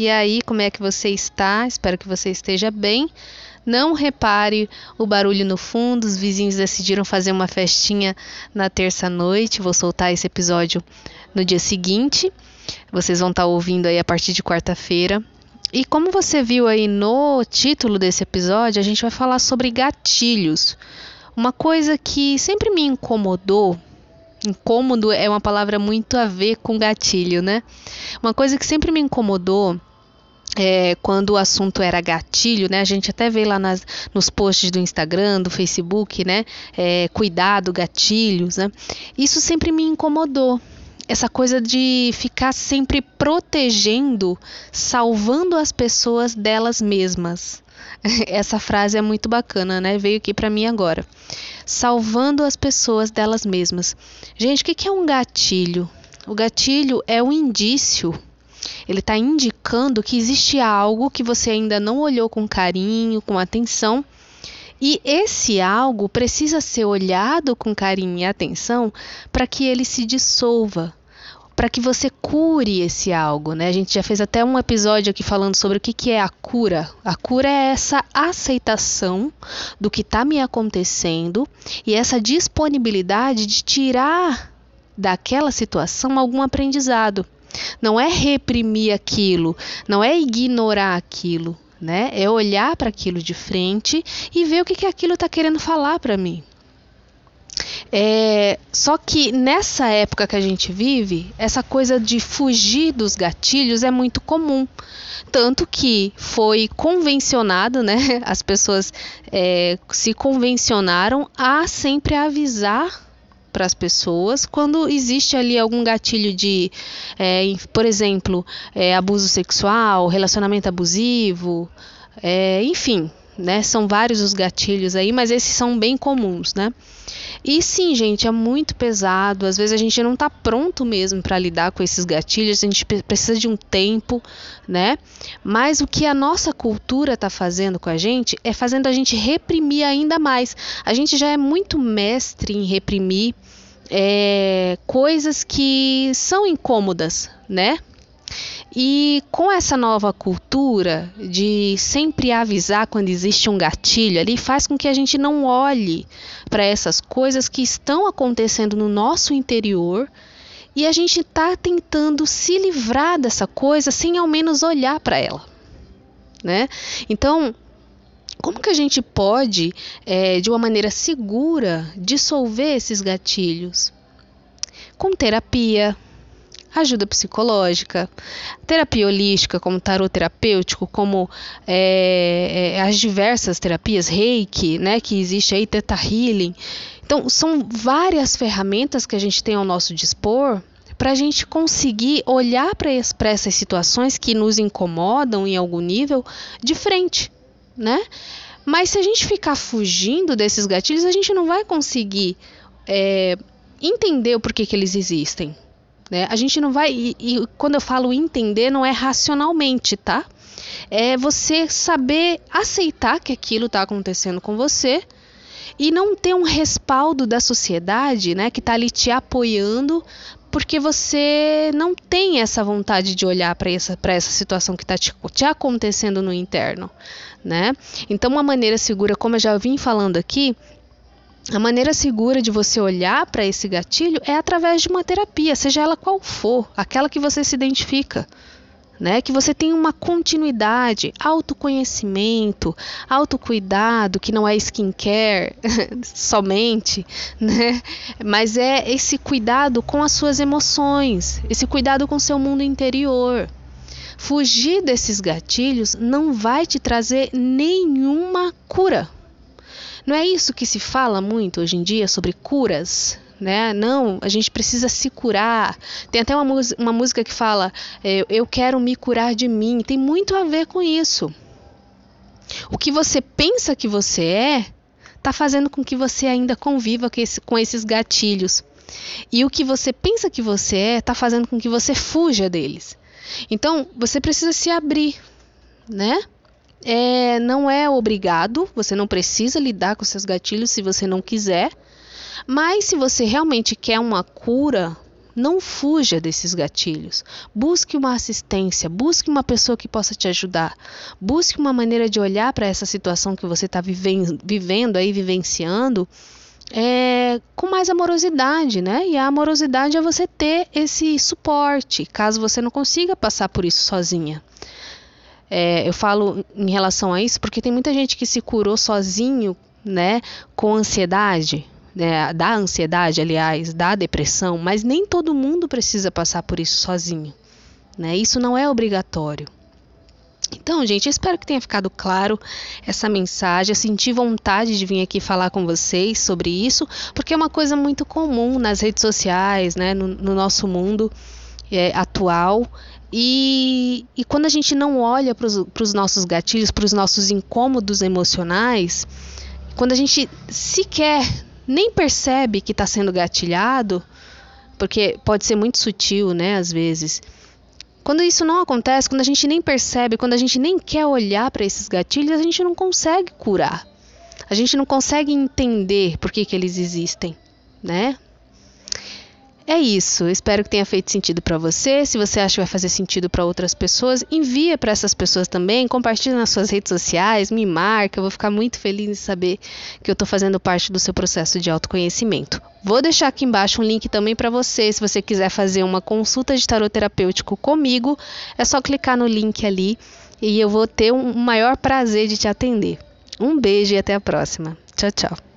E aí, como é que você está? Espero que você esteja bem. Não repare o barulho no fundo, os vizinhos decidiram fazer uma festinha na terça-noite. Vou soltar esse episódio no dia seguinte. Vocês vão estar ouvindo aí a partir de quarta-feira. E como você viu aí no título desse episódio, a gente vai falar sobre gatilhos. Uma coisa que sempre me incomodou incômodo é uma palavra muito a ver com gatilho, né? Uma coisa que sempre me incomodou é, quando o assunto era gatilho, né? A gente até vê lá nas, nos posts do Instagram, do Facebook, né? É, cuidado, gatilhos, né? Isso sempre me incomodou. Essa coisa de ficar sempre protegendo, salvando as pessoas delas mesmas. Essa frase é muito bacana, né? Veio aqui para mim agora. Salvando as pessoas delas mesmas. Gente, o que é um gatilho? O gatilho é um indício ele está indicando que existe algo que você ainda não olhou com carinho, com atenção. E esse algo precisa ser olhado com carinho e atenção para que ele se dissolva, para que você cure esse algo, né? A gente já fez até um episódio aqui falando sobre o que, que é a cura. A cura é essa aceitação do que está me acontecendo e essa disponibilidade de tirar daquela situação algum aprendizado. Não é reprimir aquilo, não é ignorar aquilo, né? É olhar para aquilo de frente e ver o que, que aquilo está querendo falar para mim. É, só que nessa época que a gente vive, essa coisa de fugir dos gatilhos é muito comum. Tanto que foi convencionado, né? As pessoas é, se convencionaram a sempre avisar para as pessoas quando existe ali algum gatilho de, é, por exemplo, é, abuso sexual, relacionamento abusivo, é, enfim, né? São vários os gatilhos aí, mas esses são bem comuns, né? E sim, gente, é muito pesado. Às vezes a gente não está pronto mesmo para lidar com esses gatilhos, a gente precisa de um tempo, né? Mas o que a nossa cultura está fazendo com a gente é fazendo a gente reprimir ainda mais. A gente já é muito mestre em reprimir é, coisas que são incômodas, né? E com essa nova cultura de sempre avisar quando existe um gatilho ali, faz com que a gente não olhe para essas coisas que estão acontecendo no nosso interior e a gente está tentando se livrar dessa coisa sem ao menos olhar para ela, né? Então, como que a gente pode, é, de uma maneira segura, dissolver esses gatilhos? Com terapia, ajuda psicológica, terapia holística, como tarot terapêutico, como é, é, as diversas terapias, reiki, né, que existe aí, teta healing. Então, são várias ferramentas que a gente tem ao nosso dispor para a gente conseguir olhar para essas situações que nos incomodam em algum nível de frente, né? Mas se a gente ficar fugindo desses gatilhos, a gente não vai conseguir é, entender o porquê que eles existem, né? A gente não vai. E, e quando eu falo entender, não é racionalmente, tá? É você saber aceitar que aquilo está acontecendo com você e não ter um respaldo da sociedade, né, que está ali te apoiando, porque você não tem essa vontade de olhar para essa, essa situação que está te, te, acontecendo no interno, né? Então, uma maneira segura, como eu já vim falando aqui, a maneira segura de você olhar para esse gatilho é através de uma terapia, seja ela qual for, aquela que você se identifica. Né, que você tenha uma continuidade, autoconhecimento, autocuidado, que não é skincare somente, né? Mas é esse cuidado com as suas emoções, esse cuidado com seu mundo interior. Fugir desses gatilhos não vai te trazer nenhuma cura não é isso que se fala muito hoje em dia sobre curas? Né? Não, a gente precisa se curar. Tem até uma, uma música que fala: é, Eu quero me curar de mim. Tem muito a ver com isso. O que você pensa que você é está fazendo com que você ainda conviva com, esse, com esses gatilhos. E o que você pensa que você é está fazendo com que você fuja deles. Então, você precisa se abrir, né? É, não é obrigado, você não precisa lidar com seus gatilhos se você não quiser. Mas se você realmente quer uma cura, Não fuja desses gatilhos. Busque uma assistência, busque uma pessoa que possa te ajudar. Busque uma maneira de olhar para essa situação que você está vivendo aí, vivenciando, é, com mais amorosidade, né? E a amorosidade é você ter esse suporte, caso você não consiga passar por isso sozinha. É, eu falo em relação a isso porque tem muita gente que se curou sozinho, né, com ansiedade, né, da ansiedade, aliás, da depressão, mas nem todo mundo precisa passar por isso sozinho. Né? Isso não é obrigatório. Então, gente, espero que tenha ficado claro essa mensagem. Eu senti vontade de vir aqui falar com vocês sobre isso, porque é uma coisa muito comum nas redes sociais, né, no, no nosso mundo é, atual. E, e, quando a gente não olha para os nossos gatilhos, para os nossos incômodos emocionais, quando a gente sequer nem percebe que está sendo gatilhado, porque pode ser muito sutil, né, às vezes. Quando isso não acontece, quando a gente nem percebe, quando a gente nem quer olhar para esses gatilhos, a gente não consegue curar. A gente não consegue entender por que, que eles existem, né? É isso. Espero que tenha feito sentido para você. Se você acha que vai fazer sentido para outras pessoas, envia para essas pessoas também. Compartilhe nas suas redes sociais, me marca. Eu vou ficar muito feliz em saber que eu estou fazendo parte do seu processo de autoconhecimento. Vou deixar aqui embaixo um link também para você, se você quiser fazer uma consulta de tarot terapêutico comigo, é só clicar no link ali e eu vou ter um maior prazer de te atender. Um beijo e até a próxima. Tchau, tchau.